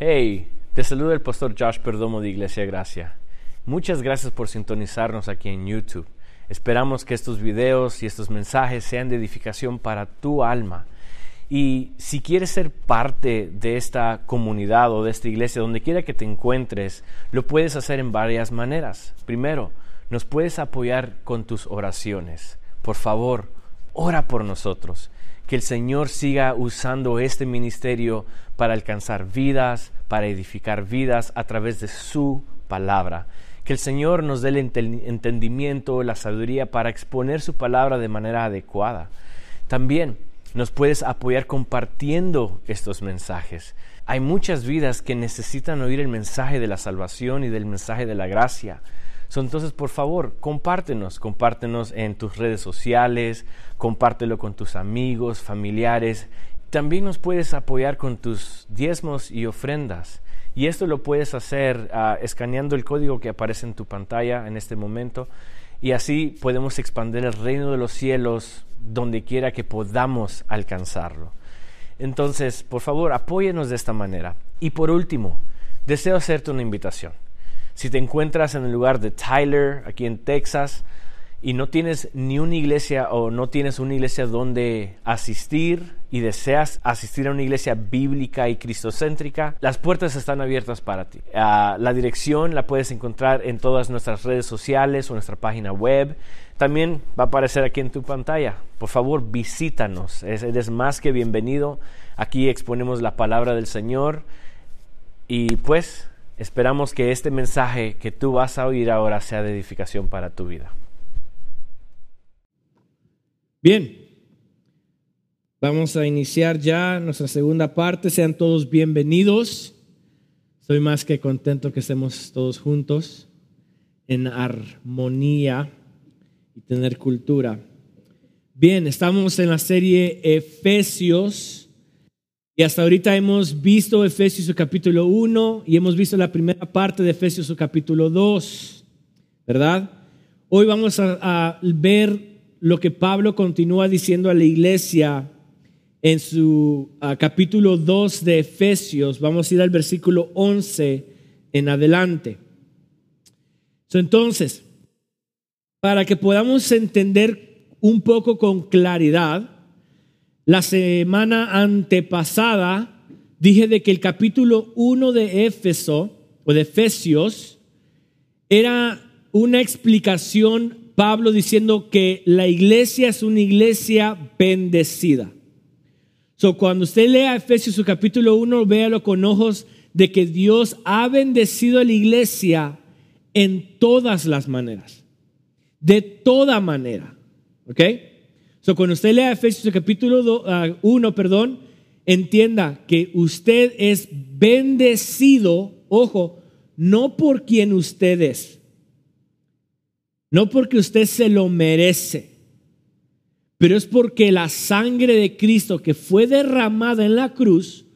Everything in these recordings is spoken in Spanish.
Hey, te saluda el pastor Josh Perdomo de Iglesia Gracia. Muchas gracias por sintonizarnos aquí en YouTube. Esperamos que estos videos y estos mensajes sean de edificación para tu alma. Y si quieres ser parte de esta comunidad o de esta iglesia, donde quiera que te encuentres, lo puedes hacer en varias maneras. Primero, nos puedes apoyar con tus oraciones. Por favor, ora por nosotros. Que el Señor siga usando este ministerio para alcanzar vidas, para edificar vidas a través de su palabra. Que el Señor nos dé el entendimiento, la sabiduría para exponer su palabra de manera adecuada. También nos puedes apoyar compartiendo estos mensajes. Hay muchas vidas que necesitan oír el mensaje de la salvación y del mensaje de la gracia. Entonces, por favor, compártenos, compártenos en tus redes sociales, compártelo con tus amigos, familiares. También nos puedes apoyar con tus diezmos y ofrendas. Y esto lo puedes hacer uh, escaneando el código que aparece en tu pantalla en este momento. Y así podemos expandir el reino de los cielos donde quiera que podamos alcanzarlo. Entonces, por favor, apóyenos de esta manera. Y por último, deseo hacerte una invitación. Si te encuentras en el lugar de Tyler, aquí en Texas, y no tienes ni una iglesia o no tienes una iglesia donde asistir y deseas asistir a una iglesia bíblica y cristocéntrica, las puertas están abiertas para ti. Ah, la dirección la puedes encontrar en todas nuestras redes sociales o nuestra página web. También va a aparecer aquí en tu pantalla. Por favor, visítanos. Eres más que bienvenido. Aquí exponemos la palabra del Señor y pues esperamos que este mensaje que tú vas a oír ahora sea de edificación para tu vida. Bien, vamos a iniciar ya nuestra segunda parte. Sean todos bienvenidos. Estoy más que contento que estemos todos juntos en armonía y tener cultura. Bien, estamos en la serie Efesios y hasta ahorita hemos visto Efesios capítulo 1 y hemos visto la primera parte de Efesios capítulo 2, ¿verdad? Hoy vamos a, ver lo que Pablo continúa diciendo a la iglesia en su capítulo 2 de Efesios. Vamos a ir al versículo 11 en adelante. entonces, para que podamos entender un poco con claridad, la semana antepasada dije de que el capítulo 1 de Éfeso o de Efesios era una explicación Pablo diciendo que la iglesia es una iglesia bendecida. So, cuando usted lea Efesios su capítulo 1, véalo con ojos de que Dios ha bendecido a la iglesia en todas las maneras. De toda manera. ¿Ok? So, cuando usted lea Efesios capítulo 1, ah, perdón, entienda que usted es bendecido, ojo, no por quien usted es no porque usted se lo merece, pero es porque la sangre de Cristo que fue derramada en la cruz,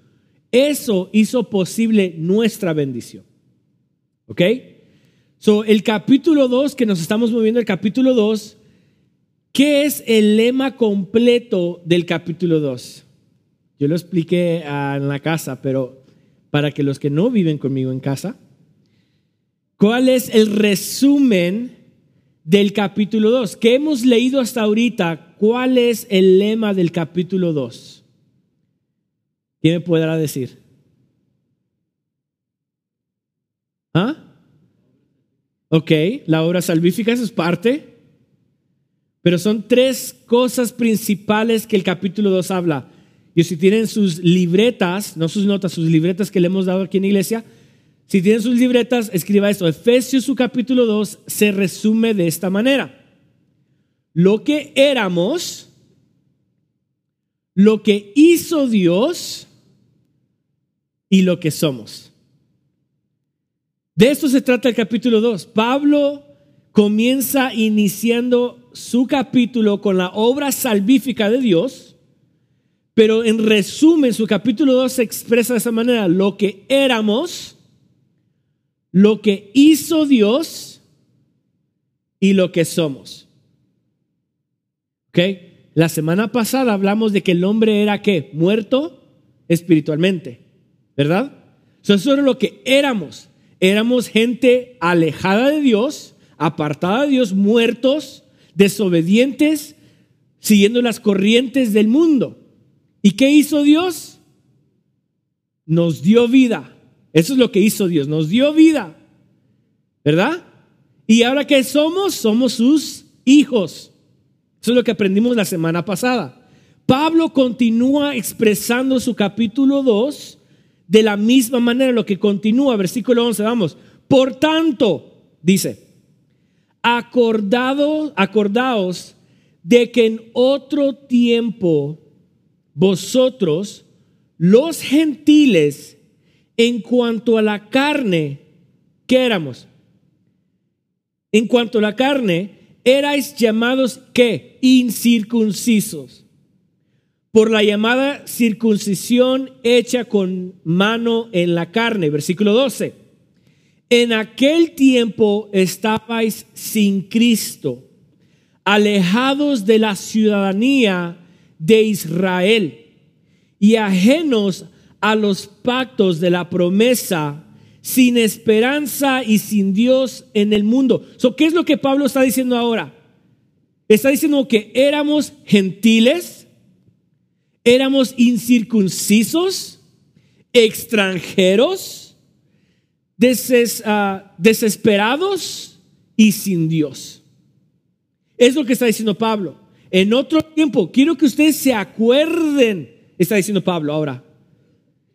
eso hizo posible nuestra bendición. ¿Ok? So, el capítulo 2, que nos estamos moviendo, el capítulo 2, ¿qué es el lema completo del capítulo 2? Yo lo expliqué ah, en la casa, pero para que los que no viven conmigo en casa, ¿cuál es el resumen del capítulo 2. ¿Qué hemos leído hasta ahorita? ¿Cuál es el lema del capítulo 2? ¿Quién me podrá decir? ¿Ah? Ok, la obra salvífica, es parte. Pero son tres cosas principales que el capítulo 2 habla. Y si tienen sus libretas, no sus notas, sus libretas que le hemos dado aquí en la iglesia, si tienen sus libretas, escriba esto. Efesios su capítulo 2 se resume de esta manera. Lo que éramos, lo que hizo Dios y lo que somos. De esto se trata el capítulo 2. Pablo comienza iniciando su capítulo con la obra salvífica de Dios, pero en resumen su capítulo 2 se expresa de esa manera, lo que éramos, lo que hizo Dios y lo que somos. ¿Ok? La semana pasada hablamos de que el hombre era qué? Muerto espiritualmente, ¿verdad? eso era lo que éramos. Éramos gente alejada de Dios, apartada de Dios, muertos, desobedientes, siguiendo las corrientes del mundo. ¿Y qué hizo Dios? Nos dio vida. Eso es lo que hizo Dios, nos dio vida. ¿Verdad? Y ahora que somos, somos sus hijos. Eso es lo que aprendimos la semana pasada. Pablo continúa expresando su capítulo 2 de la misma manera, lo que continúa, versículo 11, vamos. Por tanto, dice, acordado, acordaos de que en otro tiempo vosotros, los gentiles, en cuanto a la carne, ¿qué éramos? En cuanto a la carne, erais llamados ¿qué? Incircuncisos. Por la llamada circuncisión hecha con mano en la carne. Versículo 12. En aquel tiempo estabais sin Cristo, alejados de la ciudadanía de Israel y ajenos a los pactos de la promesa, sin esperanza y sin Dios en el mundo. ¿Qué es lo que Pablo está diciendo ahora? Está diciendo que éramos gentiles, éramos incircuncisos, extranjeros, ah, desesperados y sin Dios. Es lo que está diciendo Pablo. En otro tiempo, quiero que ustedes se acuerden, está diciendo Pablo ahora.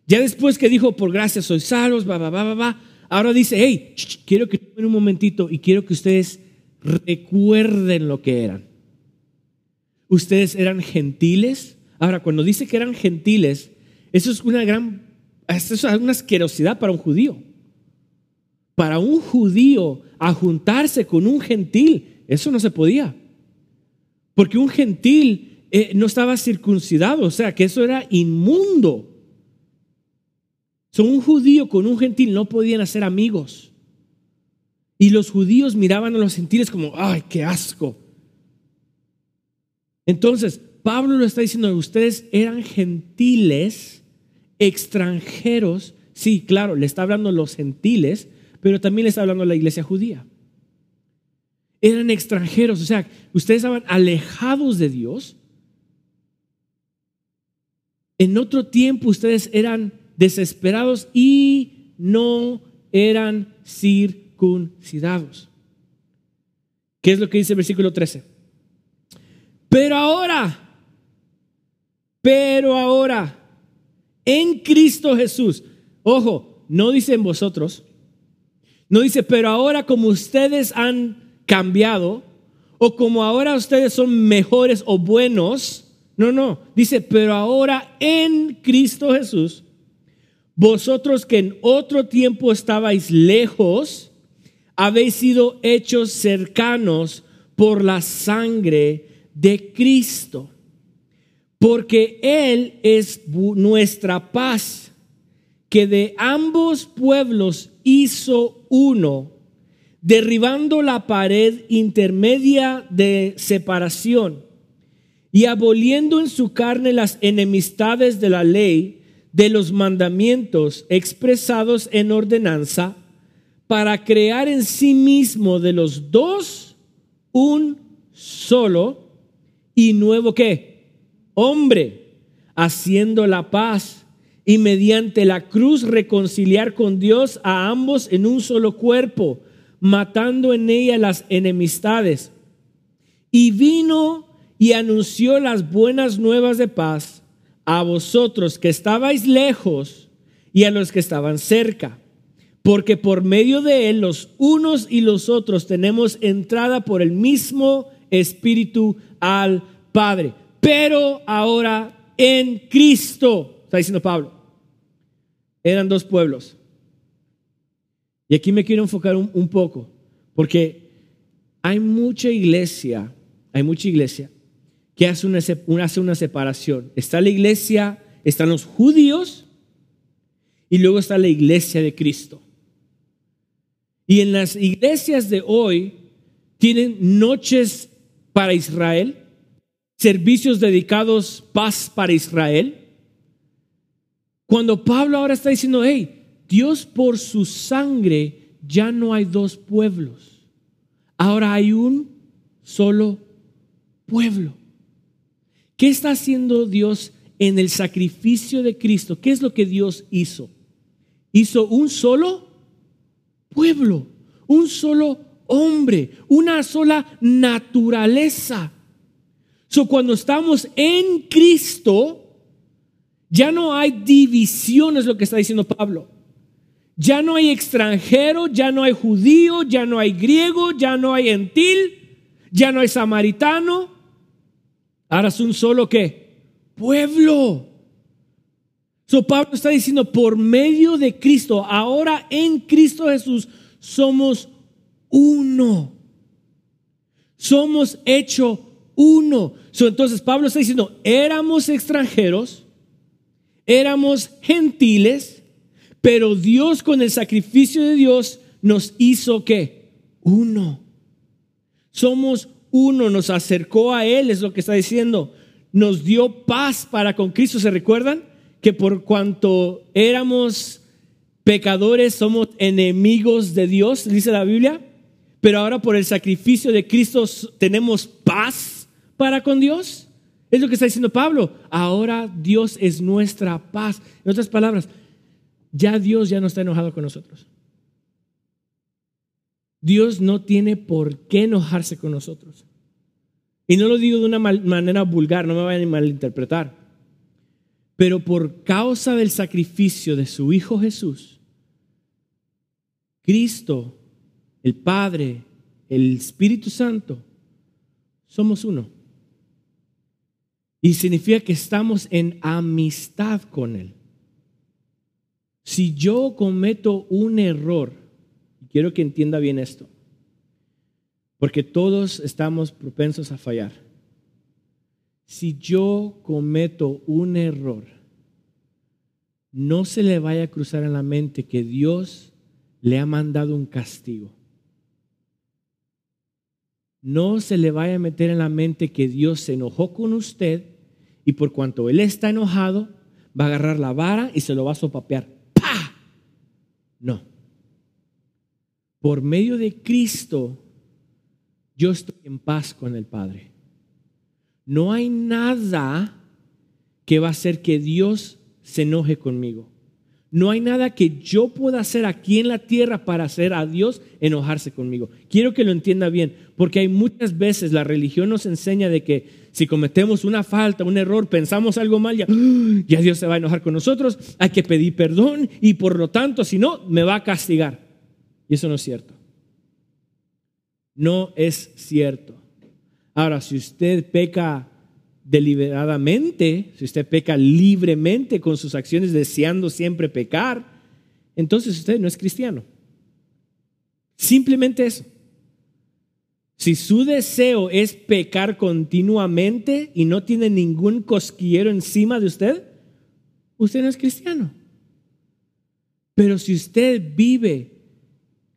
Ya después que dijo, por gracia soy salvos, va, va, va, va, ahora dice, hey, quiero que tomen un momentito y quiero que ustedes recuerden lo que eran. Ustedes eran gentiles. Ahora, cuando dice que eran gentiles, eso es una gran, eso es una asquerosidad para un judío. Para un judío a juntarse con un gentil, eso no se podía. Porque un gentil eh, no estaba circuncidado, o sea que eso era inmundo. Son un judío con un gentil no podían hacer amigos. Y los judíos miraban a los gentiles como, ay, qué asco. Entonces, Pablo lo está diciendo, ustedes eran gentiles, extranjeros. Sí, claro, le está hablando a los gentiles, pero también le está hablando a la iglesia judía. Eran extranjeros, o sea, ustedes estaban alejados de Dios. En otro tiempo ustedes eran desesperados y no eran circuncidados. ¿Qué es lo que dice el versículo 13? Pero ahora, pero ahora, en Cristo Jesús, ojo, no dice en vosotros, no dice, pero ahora como ustedes han cambiado, o como ahora ustedes son mejores o buenos, no, no, dice, pero ahora en Cristo Jesús, vosotros que en otro tiempo estabais lejos, habéis sido hechos cercanos por la sangre de Cristo. Porque Él es nuestra paz, que de ambos pueblos hizo uno, derribando la pared intermedia de separación y aboliendo en su carne las enemistades de la ley de los mandamientos expresados en ordenanza para crear en sí mismo de los dos un solo y nuevo qué? Hombre, haciendo la paz y mediante la cruz reconciliar con Dios a ambos en un solo cuerpo, matando en ella las enemistades. Y vino y anunció las buenas nuevas de paz a vosotros que estabais lejos y a los que estaban cerca, porque por medio de él los unos y los otros tenemos entrada por el mismo Espíritu al Padre. Pero ahora en Cristo, está diciendo Pablo, eran dos pueblos. Y aquí me quiero enfocar un, poco, porque hay mucha iglesia, hay mucha iglesia que hace una, hace una separación. Está la iglesia, están los judíos y luego está la iglesia de Cristo. Y en las iglesias de hoy tienen noches para Israel, servicios dedicados paz para Israel. Cuando Pablo ahora está diciendo, hey, Dios por su sangre ya no hay dos pueblos. Ahora hay un solo pueblo. ¿Qué está haciendo Dios en el sacrificio de Cristo? ¿Qué es lo que Dios hizo? Hizo un solo pueblo, un solo hombre, una sola naturaleza. So, cuando estamos en Cristo, ya no hay divisiones, lo que está diciendo Pablo. Ya no hay extranjero, ya no hay judío, ya no hay griego, ya no hay gentil, ya no hay samaritano. Ahora es un solo qué? Pueblo. So Pablo está diciendo, por medio de Cristo, ahora en Cristo Jesús, somos uno. Somos hecho uno. So, entonces Pablo está diciendo, éramos extranjeros, éramos gentiles, pero Dios con el sacrificio de Dios nos hizo que uno. Somos uno, nos acercó a Él, es lo que está diciendo. Nos dio paz para con Cristo. ¿Se recuerdan? Que por cuanto éramos pecadores, somos enemigos de Dios, dice la Biblia. Pero ahora por el sacrificio de Cristo tenemos paz para con Dios. Es lo que está diciendo Pablo. Ahora Dios es nuestra paz. En otras palabras, ya Dios ya no está enojado con nosotros. Dios no tiene por qué enojarse con nosotros. Y no lo digo de una manera vulgar, no me vayan a malinterpretar. Pero por causa del sacrificio de su Hijo Jesús, Cristo, el Padre, el Espíritu Santo, somos uno. Y significa que estamos en amistad con Él. Si yo cometo un error, quiero que entienda bien esto, porque todos estamos propensos a fallar. Si yo cometo un error, no se le vaya a cruzar en la mente que Dios le ha mandado un castigo. No se le vaya a meter en la mente que Dios se enojó con usted y por cuanto Él está enojado, va a agarrar la vara y se lo va a sopapear. ¡Pah! No. Por medio de Cristo, yo estoy en paz con el Padre. No hay nada que va a hacer que Dios se enoje conmigo. No hay nada que yo pueda hacer aquí en la tierra para hacer a Dios enojarse conmigo. Quiero que lo entienda bien, porque hay muchas veces la religión nos enseña de que si cometemos una falta, un error, pensamos algo mal, ya, ya Dios se va a enojar con nosotros, hay que pedir perdón y por lo tanto, si no, me va a castigar. Y eso no es cierto. No es cierto. Ahora, si usted peca deliberadamente, si usted peca libremente con sus acciones deseando siempre pecar, entonces usted no es cristiano. Simplemente eso. Si su deseo es pecar continuamente y no tiene ningún cosquillero encima de usted, usted no es cristiano. Pero si usted vive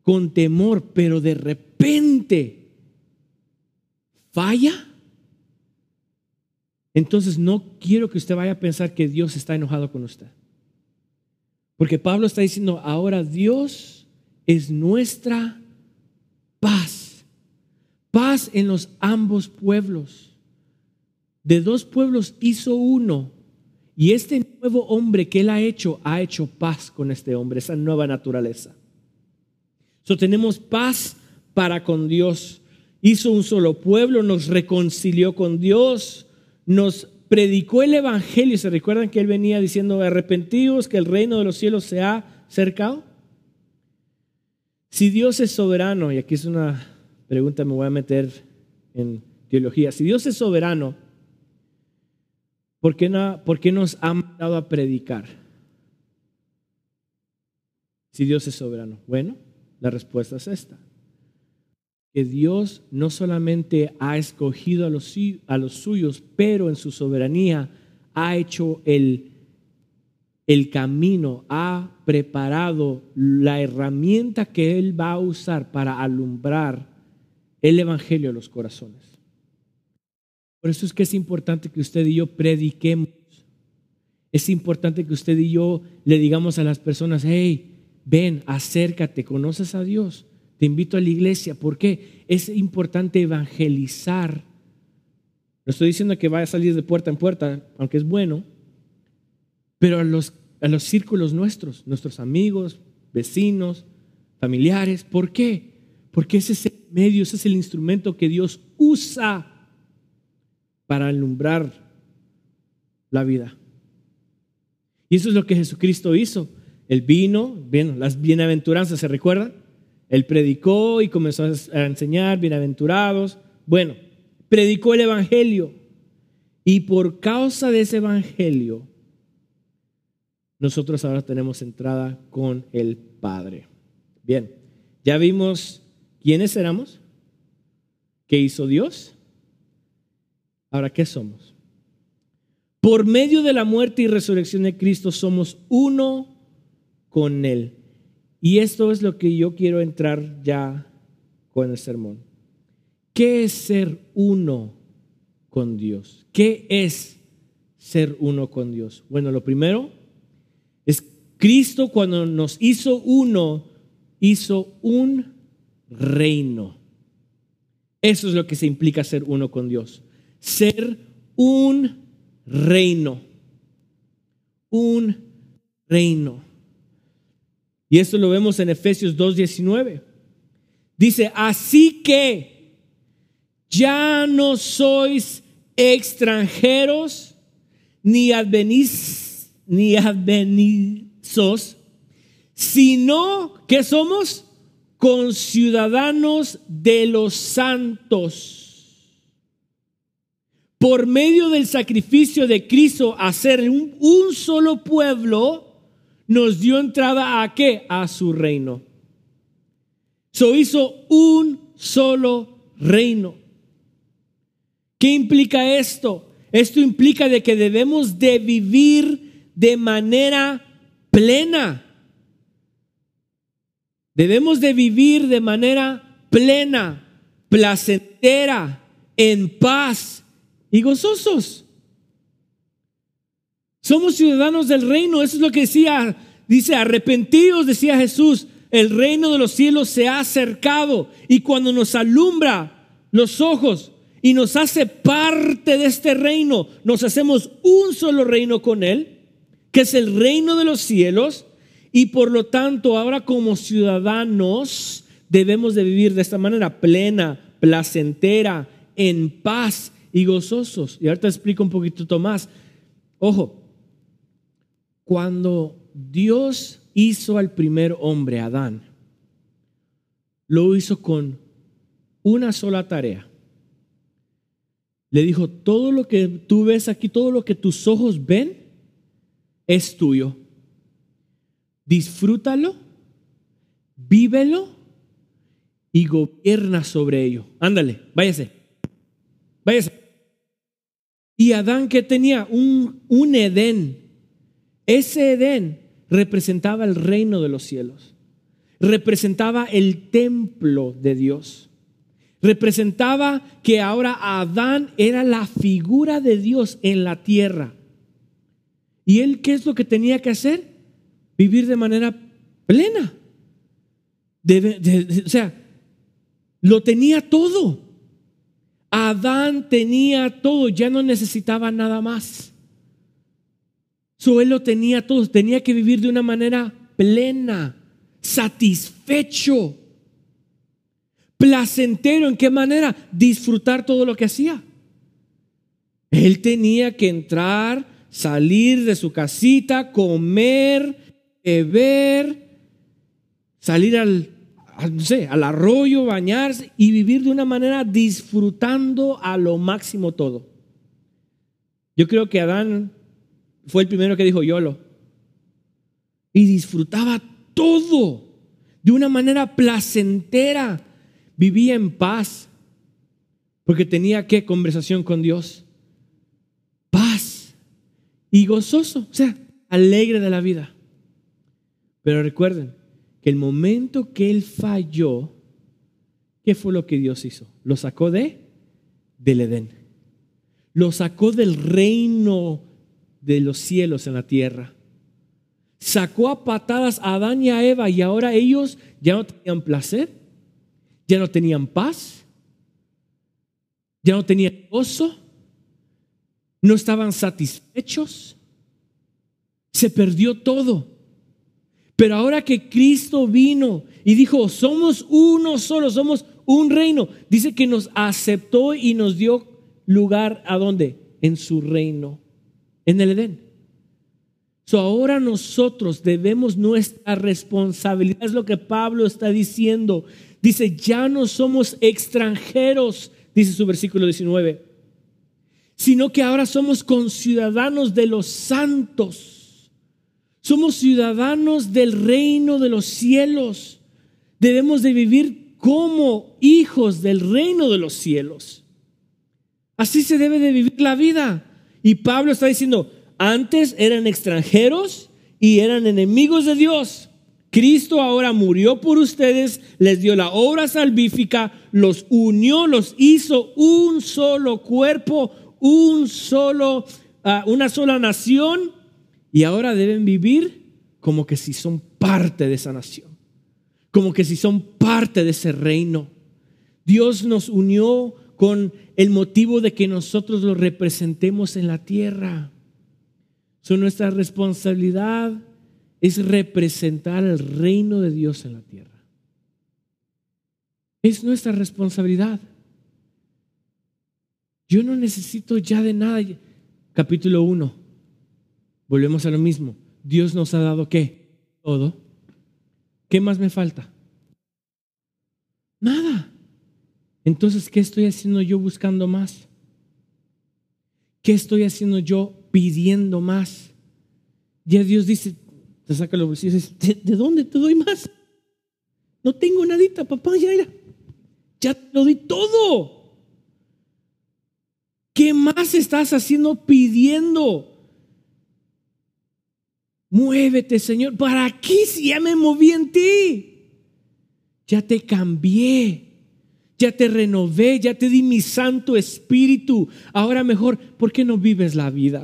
con temor, pero de repente falla, entonces no quiero que usted vaya a pensar que Dios está enojado con usted. Porque Pablo está diciendo, ahora Dios es nuestra paz. Paz en los ambos pueblos. De dos pueblos hizo uno. Y este nuevo hombre que él ha hecho, ha hecho paz con este hombre, esa nueva naturaleza. So tenemos paz para con Dios. Hizo un solo pueblo, nos reconcilió con Dios nos predicó el Evangelio. ¿Se recuerdan que él venía diciendo, arrepentidos, que el reino de los cielos se ha cercado? Si Dios es soberano, y aquí es una pregunta, me voy a meter en teología, si Dios es soberano, ¿por qué, no, por qué nos ha mandado a predicar? Si Dios es soberano. Bueno, la respuesta es esta que Dios no solamente ha escogido a los, a los suyos, pero en su soberanía ha hecho el, el camino, ha preparado la herramienta que Él va a usar para alumbrar el Evangelio a los corazones. Por eso es que es importante que usted y yo prediquemos. Es importante que usted y yo le digamos a las personas, hey, ven, acércate, conoces a Dios, te invito a la iglesia. ¿Por qué? Es importante evangelizar. No estoy diciendo que vaya a salir de puerta en puerta, aunque es bueno, pero a los, a los círculos nuestros, nuestros amigos, vecinos, familiares. ¿Por qué? Porque ese es el medio, ese es el instrumento que Dios usa para alumbrar la vida. Y eso es lo que Jesucristo hizo. Él vino, bien, las bienaventuranzas, ¿se recuerdan? Él predicó y comenzó a enseñar, bienaventurados. Bueno, predicó el Evangelio. Y por causa de ese Evangelio, nosotros ahora tenemos entrada con el Padre. Bien, ya vimos quiénes éramos, qué hizo Dios. Ahora, ¿qué somos? Por medio de la muerte y resurrección de Cristo somos uno con Él. Y esto es lo que yo quiero entrar ya con el sermón. ¿Qué es ser uno con Dios? ¿Qué es ser uno con Dios? Bueno, lo primero es Cristo cuando nos hizo uno, hizo un reino. Eso es lo que se implica ser uno con Dios. Ser un reino. Un reino. Y esto lo vemos en Efesios 2.19. Dice, así que ya no sois extranjeros ni advenís ni advenizos, sino que somos conciudadanos de los santos. Por medio del sacrificio de Cristo, hacer un, un solo pueblo, nos dio entrada a qué? A su reino. So hizo un solo reino. ¿Qué implica esto? Esto implica de que debemos de vivir de manera plena. Debemos de vivir de manera plena, placentera, en paz y gozosos. Somos ciudadanos del reino, eso es lo que decía, dice, arrepentidos, decía Jesús, el reino de los cielos se ha acercado y cuando nos alumbra los ojos y nos hace parte de este reino, nos hacemos un solo reino con Él que es el reino de los cielos, y por lo tanto ahora como ciudadanos debemos de vivir de esta manera plena, placentera, en paz y gozosos. Y ahorita explico un poquito más. Ojo, cuando Dios hizo al primer hombre, Adán, lo hizo con una sola tarea. Le dijo, todo lo que tú ves aquí, todo lo que tus ojos ven, es tuyo. Disfrútalo, vívelo y gobierna sobre ello. Ándale, váyase. Váyase. Y Adán que tenía un, un Edén. Ese Edén representaba el reino de los cielos. Representaba el templo de Dios. Representaba que ahora Adán era la figura de Dios en la tierra. ¿Y él qué es lo que tenía que hacer? Vivir de manera plena. o sea, lo tenía todo. Adán tenía todo, ya no necesitaba nada más. So, él lo tenía todo, tenía que vivir de una manera plena, satisfecho, placentero. ¿En qué manera? Disfrutar todo lo que hacía. Él tenía que entrar salir de su casita, comer, beber, salir al, no sé, al arroyo, bañarse y vivir de una manera disfrutando a lo máximo todo. Yo creo que Adán fue el primero que dijo YOLO. Y disfrutaba todo de una manera placentera. Vivía en paz porque tenía que conversación con Dios y gozoso, o sea, alegre de la vida. Pero recuerden que el momento que él falló, ¿qué fue lo que Dios hizo? Lo sacó de del Edén. Lo sacó del reino de los cielos en la tierra. sacó a patadas a Adán y a Eva y ahora ellos ya no tenían placer, ya no tenían paz, ya no tenían gozo, no estaban satisfechos, se perdió todo. Pero ahora que Cristo vino y dijo, somos uno solo, somos un reino, dice que nos aceptó y nos dio lugar a dónde? En su reino, en el Edén. So ahora nosotros debemos nuestra responsabilidad, es lo que Pablo está diciendo. Dice, ya no somos extranjeros, dice su versículo 19, sino que ahora somos conciudadanos de los santos. Somos ciudadanos del reino de los cielos. Debemos de vivir como hijos del reino de los cielos. Así se debe de vivir la vida. Y Pablo está diciendo, antes eran extranjeros y eran enemigos de Dios. Cristo ahora murió por ustedes, les dio la obra salvífica, los unió, los hizo un solo cuerpo, un solo, ah, una sola nación, y ahora deben vivir como que si son parte de esa nación, como que si son parte de ese reino. Dios nos unió con el motivo de que nosotros lo representemos en la tierra. So, nuestra responsabilidad es representar el reino de Dios en la tierra. Es nuestra responsabilidad. Yo no necesito ya de nada. Capítulo 1. Volvemos a lo mismo. Dios nos ha dado qué? Todo. ¿Qué más me falta? Nada. Entonces, ¿qué estoy haciendo yo buscando más? ¿Qué estoy haciendo yo pidiendo más? Ya Dios dice, te saca los bolsillos y dice, ¿de, dónde te doy más? No tengo nadita, papá, ya era. Ya te lo di todo. ¿Qué más estás haciendo pidiendo? Muévete, Señor. ¿Para qué si ya me moví en ti? Ya te cambié ya te renové, ya te di mi Santo Espíritu. Ahora mejor, ¿por qué no vives la vida?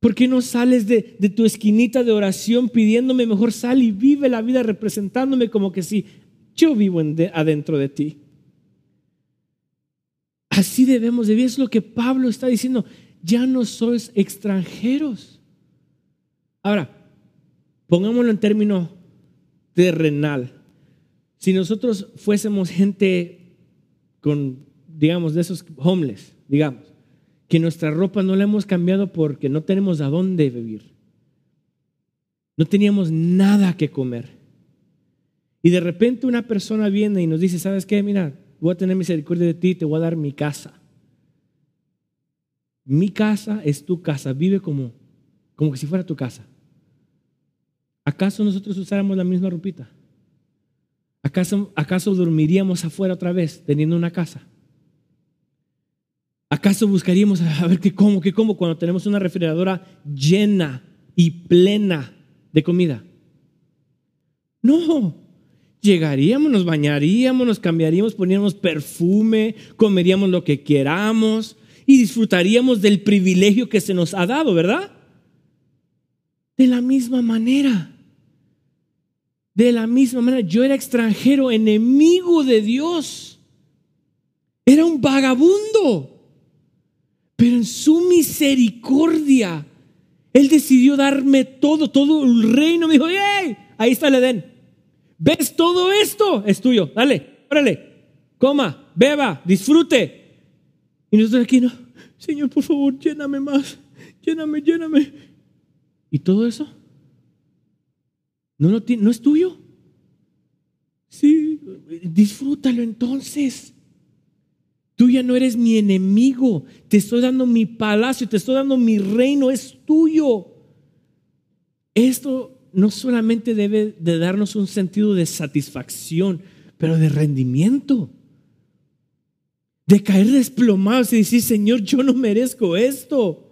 ¿Por qué no sales de, tu esquinita de oración pidiéndome mejor sal y vive la vida representándome como que si yo vivo adentro de ti? Así debemos de vivir. Es lo que Pablo está diciendo. Ya no sois extranjeros. Ahora, pongámoslo en términos terrenal. Si nosotros fuésemos gente con, digamos, de esos homeless, digamos, que nuestra ropa no la hemos cambiado porque no tenemos a dónde vivir. No teníamos nada que comer. Y de repente una persona viene y nos dice, ¿sabes qué? Mira, voy a tener misericordia de ti, te voy a dar mi casa. Mi casa es tu casa, vive como, como que si fuera tu casa. ¿Acaso nosotros usáramos la misma ropita? ¿Acaso, ¿Acaso dormiríamos afuera otra vez teniendo una casa? ¿Acaso buscaríamos a ver qué como, qué como cuando tenemos una refrigeradora llena y plena de comida? No, llegaríamos, nos bañaríamos, nos cambiaríamos, poniéramos perfume, comeríamos lo que queramos y disfrutaríamos del privilegio que se nos ha dado, ¿verdad? De la misma manera. De la misma manera, yo era extranjero, enemigo de Dios. Era un vagabundo. Pero en su misericordia, Él decidió darme todo, todo el reino. Me dijo, ¡hey! Ahí está el Edén. ¿Ves todo esto? Es tuyo. Dale, órale. Coma, beba, disfrute. Y nosotros aquí, no. Señor, por favor, lléname más. Lléname, lléname. ¿Y todo eso? ¿No, no, es tuyo? Sí, disfrútalo entonces. Tú ya no eres mi enemigo. Te estoy dando mi palacio, te estoy dando mi reino, es tuyo. Esto no solamente debe de darnos un sentido de satisfacción, pero de rendimiento. De caer desplomados y decir, Señor, yo no merezco esto.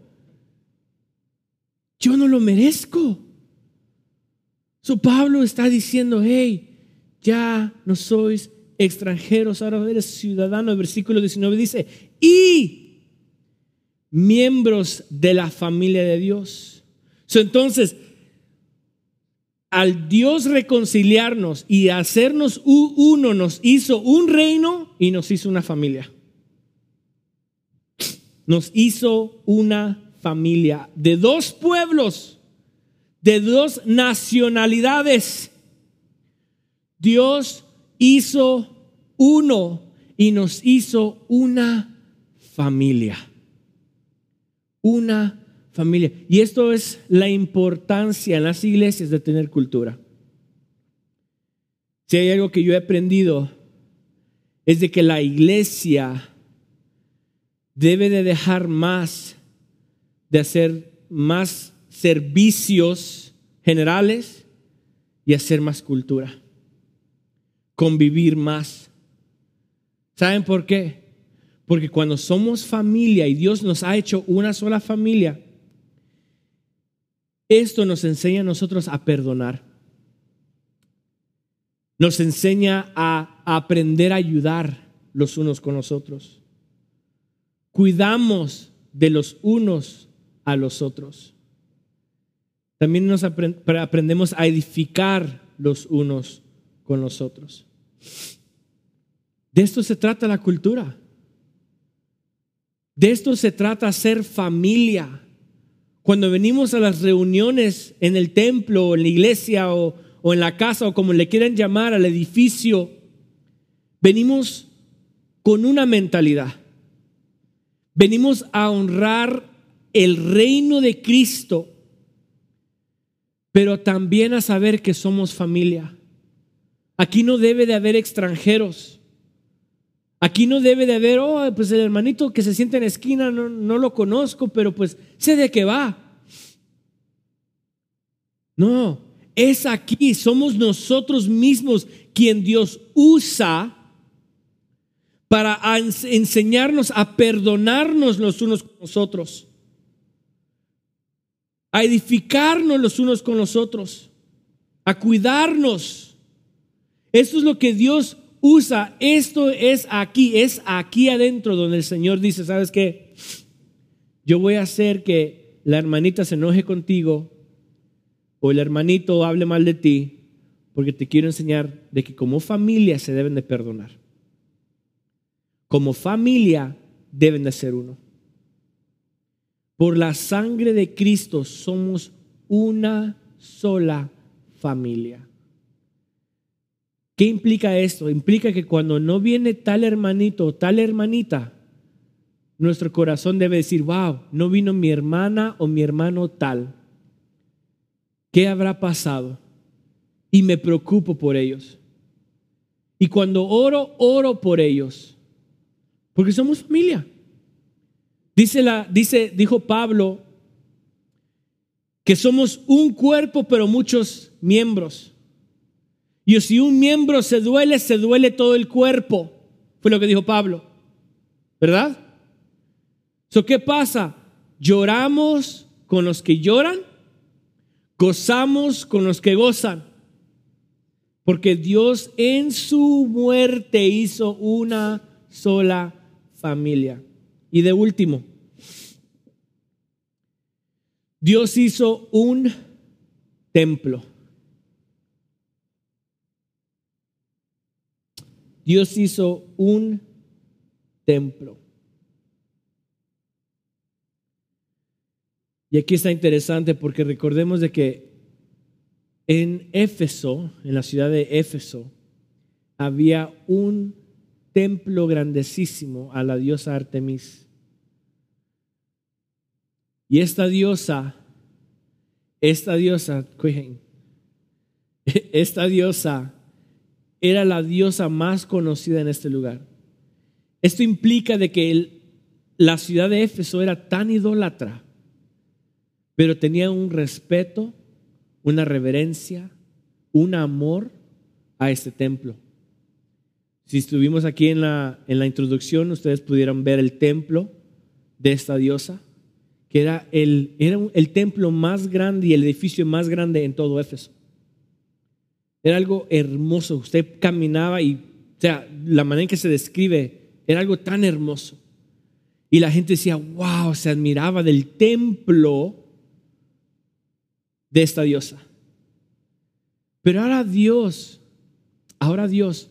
Yo no lo merezco. So Pablo está diciendo, hey, ya no sois extranjeros, ahora eres ciudadano. El versículo 19 dice, y miembros de la familia de Dios. Entonces, al Dios reconciliarnos y hacernos uno, nos hizo un reino y nos hizo una familia. Nos hizo una familia de dos pueblos, de dos nacionalidades. Dios hizo uno y nos hizo una familia. Una familia. Y esto es la importancia en las iglesias de tener cultura. Si hay algo que yo he aprendido es de que la iglesia debe de dejar más de hacer más servicios generales y hacer más cultura. Convivir más. ¿Saben por qué? Porque cuando somos familia y Dios nos ha hecho una sola familia, esto nos enseña a nosotros a perdonar. Nos enseña a aprender a ayudar los unos con los otros. Cuidamos de los unos a los otros. También nos aprendemos a edificar los unos con los otros. De esto se trata la cultura. De esto se trata ser familia. Cuando venimos a las reuniones en el templo en la iglesia o, o en la casa o como le quieran llamar al edificio, venimos con una mentalidad. Venimos a honrar el reino de Cristo, pero también a saber que somos familia. Aquí no debe de haber extranjeros. Aquí no debe de haber, oh, pues el hermanito que se siente en la esquina, no, no lo conozco, pero pues sé de qué va. No, es aquí, somos nosotros mismos quien Dios usa para enseñarnos a perdonarnos los unos con los otros, a edificarnos los unos con los otros, a cuidarnos. Eso es lo que Dios usa, esto es aquí, es aquí adentro donde el Señor dice, ¿sabes qué? Yo voy a hacer que la hermanita se enoje contigo o el hermanito hable mal de ti, porque te quiero enseñar de que como familia se deben de perdonar. Como familia deben de ser uno. Por la sangre de Cristo somos una sola familia. ¿Qué implica esto? Implica que cuando no viene tal hermanito o tal hermanita, nuestro corazón debe decir, wow, no vino mi hermana o mi hermano tal. ¿Qué habrá pasado? Y me preocupo por ellos. Y cuando oro, oro por ellos. Porque somos familia. Dice la, dice, dijo Pablo que somos un cuerpo, pero muchos miembros. Y si un miembro se duele, se duele todo el cuerpo. Fue lo que dijo Pablo. ¿Verdad? ¿Qué pasa? Lloramos con los que lloran, gozamos con los que gozan. Porque Dios en su muerte hizo una sola familia. Y de último, Dios hizo un templo. Dios hizo un templo. Y aquí está interesante porque recordemos de que en Éfeso, en la ciudad de Éfeso, había un templo grandísimo a la diosa Artemis. Y esta diosa, esta diosa, esta diosa era la diosa más conocida en este lugar. Esto implica de que la ciudad de Éfeso era tan idólatra, pero tenía un respeto, una reverencia, un amor a este templo. Si estuvimos aquí en la, en la introducción, ustedes pudieron ver el templo de esta diosa, que era el, era el templo más grande y el edificio más grande en todo Éfeso. Era algo hermoso. Usted caminaba y, o sea, la manera en que se describe era algo tan hermoso. Y la gente decía, wow, se admiraba del templo de esta diosa. Pero ahora Dios, ahora Dios,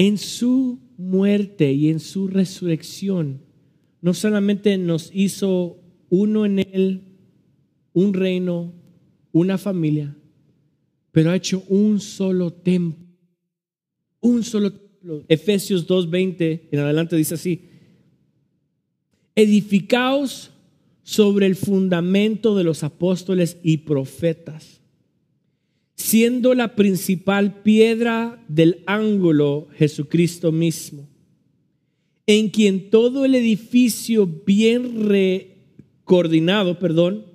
en su muerte y en su resurrección, no solamente nos hizo uno en Él, un reino, una familia, pero ha hecho un solo templo. Un solo templo. Efesios 2.20 en adelante dice así, edificaos sobre el fundamento de los apóstoles y profetas, siendo la principal piedra del ángulo Jesucristo mismo, en quien todo el edificio bien coordinado, perdón,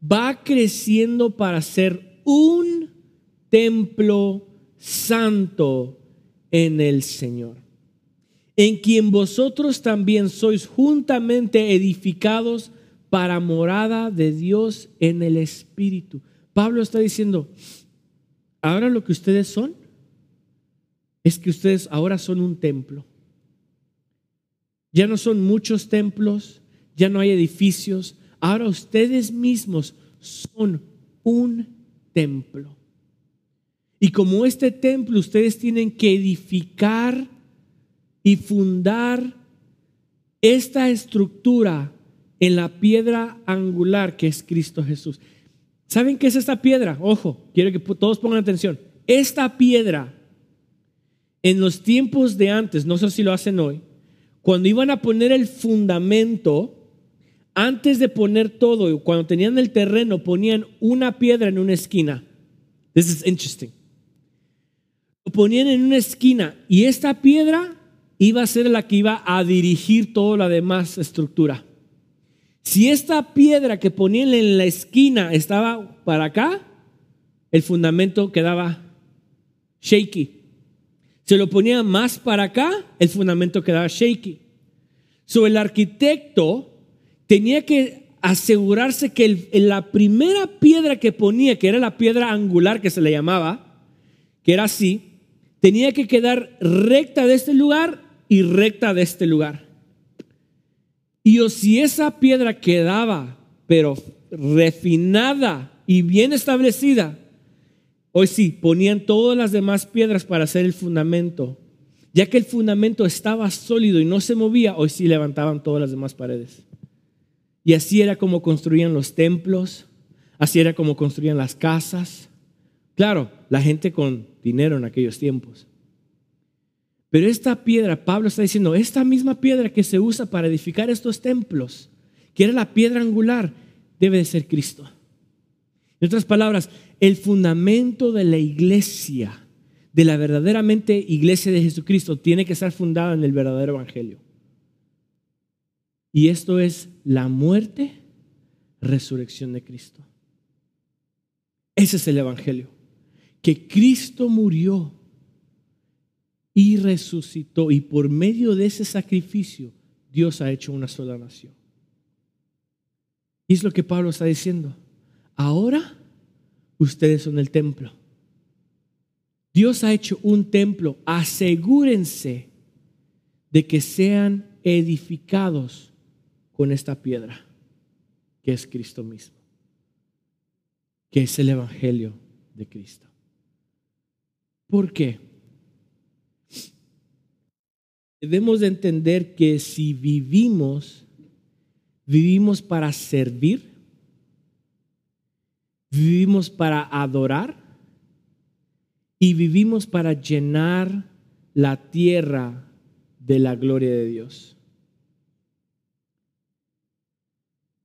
va creciendo para ser un templo santo en el Señor, en quien vosotros también sois juntamente edificados para morada de Dios en el Espíritu. Pablo está diciendo, ahora lo que ustedes son es que ustedes ahora son un templo. Ya no son muchos templos, ya no hay edificios, ahora ustedes mismos son un templo. Y como este templo ustedes tienen que edificar y fundar esta estructura en la piedra angular que es Cristo Jesús. ¿Saben qué es esta piedra? Ojo, quiero que todos pongan atención. Esta piedra, en los tiempos de antes, no sé si lo hacen hoy, cuando iban a poner el fundamento, antes de poner todo, cuando tenían el terreno, ponían una piedra en una esquina. This is interesting. Lo ponían en una esquina y esta piedra iba a ser la que iba a dirigir toda la demás estructura. Si esta piedra que ponían en la esquina estaba para acá, el fundamento quedaba shaky. Se lo ponía más para acá, el fundamento quedaba shaky. So el arquitecto tenía que asegurarse que la primera piedra que ponía, que era la piedra angular que se le llamaba, que era así, tenía que quedar recta de este lugar y recta de este lugar. Y si esa piedra quedaba, pero refinada y bien establecida, hoy sí, ponían todas las demás piedras para hacer el fundamento. Ya que el fundamento estaba sólido y no se movía, hoy sí levantaban todas las demás paredes. Y así era como construían los templos, así era como construían las casas. Claro, la gente con dinero en aquellos tiempos. Pero esta piedra, Pablo está diciendo, esta misma piedra que se usa para edificar estos templos, que era la piedra angular, debe de ser Cristo. En otras palabras, el fundamento de la iglesia, de la verdaderamente iglesia de Jesucristo, tiene que estar fundada en el verdadero evangelio. Y esto es la muerte, resurrección de Cristo. Ese es el evangelio. Que Cristo murió y resucitó. Y por medio de ese sacrificio, Dios ha hecho una sola nación. Y es lo que Pablo está diciendo. Ahora ustedes son el templo. Dios ha hecho un templo. Asegúrense de que sean edificados con esta piedra, que es Cristo mismo, que es el Evangelio de Cristo. ¿Por qué? Debemos de entender que si vivimos, vivimos para servir, vivimos para adorar y vivimos para llenar la tierra de la gloria de Dios.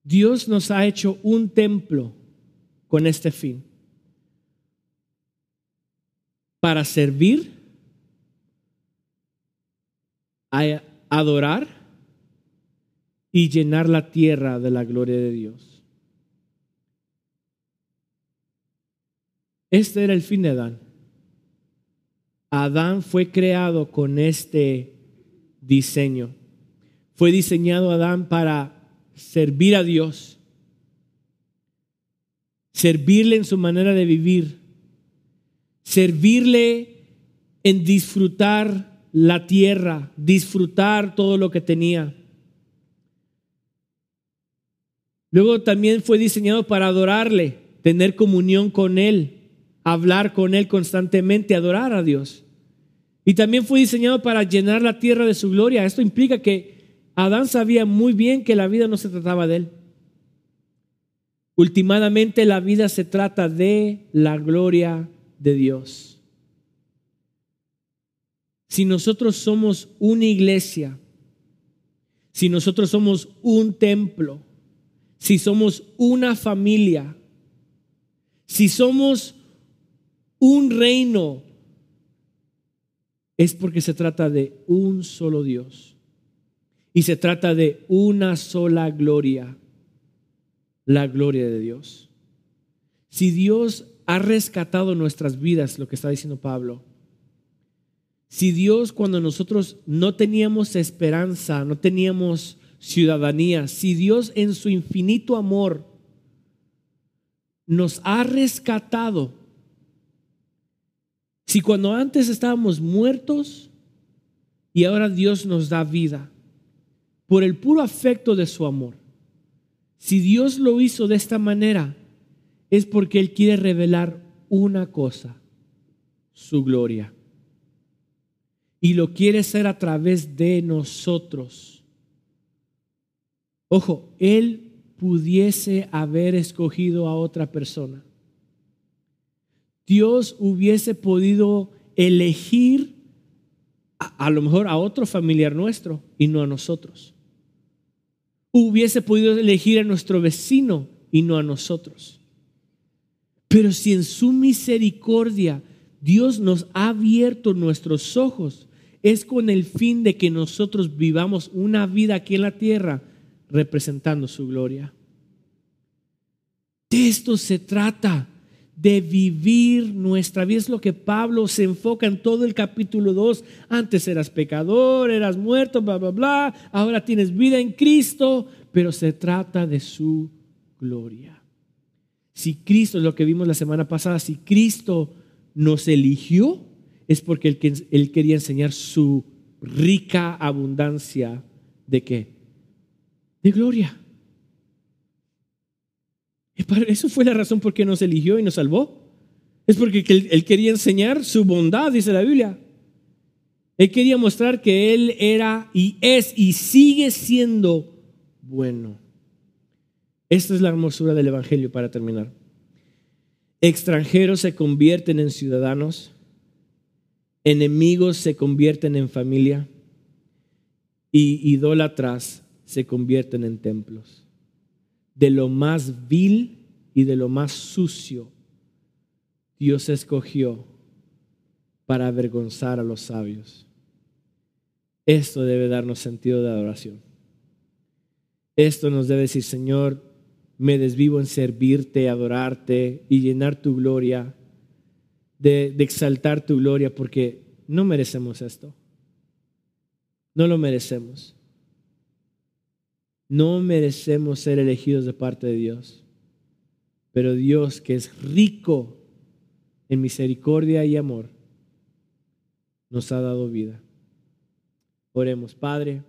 Dios nos ha hecho un templo con este fin, para servir a adorar y llenar la tierra de la gloria de Dios. Este era el fin de Adán. Adán fue creado con este diseño. Fue diseñado Adán para servir a Dios, servirle en su manera de vivir, servirle en disfrutar la tierra, disfrutar todo lo que tenía. Luego también fue diseñado para adorarle, tener comunión con Él, hablar con Él constantemente, adorar a Dios. Y también fue diseñado para llenar la tierra de su gloria. Esto implica que Adán sabía muy bien que la vida no se trataba de él. Ultimadamente la vida se trata de la gloria de Dios. Si nosotros somos una iglesia, si nosotros somos un templo, si somos una familia, si somos un reino, es porque se trata de un solo Dios y se trata de una sola gloria, la gloria de Dios. Si Dios ha rescatado nuestras vidas, lo que está diciendo Pablo, si Dios cuando nosotros no teníamos esperanza, no teníamos ciudadanía, si Dios en su infinito amor nos ha rescatado, si cuando antes estábamos muertos y ahora Dios nos da vida por el puro afecto de su amor, si Dios lo hizo de esta manera, es porque Él quiere revelar una cosa, su gloria y lo quiere hacer a través de nosotros. Ojo, Él pudiese haber escogido a otra persona. Dios hubiese podido elegir a, a, lo mejor a otro familiar nuestro y no a nosotros. Hubiese podido elegir a nuestro vecino y no a nosotros. Pero si en su misericordia Dios nos ha abierto nuestros ojos es con el fin de que nosotros vivamos una vida aquí en la tierra representando su gloria. De esto se trata, de vivir nuestra vida. Es lo que Pablo se enfoca en todo el capítulo 2. Antes eras pecador, eras muerto, bla, bla, bla. Ahora tienes vida en Cristo, pero se trata de su gloria. Si Cristo, es lo que vimos la semana pasada, si Cristo nos eligió, es porque él, quería enseñar su rica abundancia de qué? De gloria. Eso fue la razón por qué nos eligió y nos salvó. Es porque él quería enseñar su bondad, dice la Biblia. Él quería mostrar que Él era y es y sigue siendo bueno. Esta es la hermosura del Evangelio para terminar. Extranjeros se convierten en ciudadanos enemigos se convierten en familia y idólatras se convierten en templos. De lo más vil y de lo más sucio, Dios escogió para avergonzar a los sabios. Esto debe darnos sentido de adoración. Esto nos debe decir, Señor, me desvivo en servirte, adorarte y llenar tu gloria de, exaltar tu gloria porque no merecemos esto. No lo merecemos. No merecemos ser elegidos de parte de Dios. Pero Dios, que es rico en misericordia y amor, nos ha dado vida. Oremos, Padre.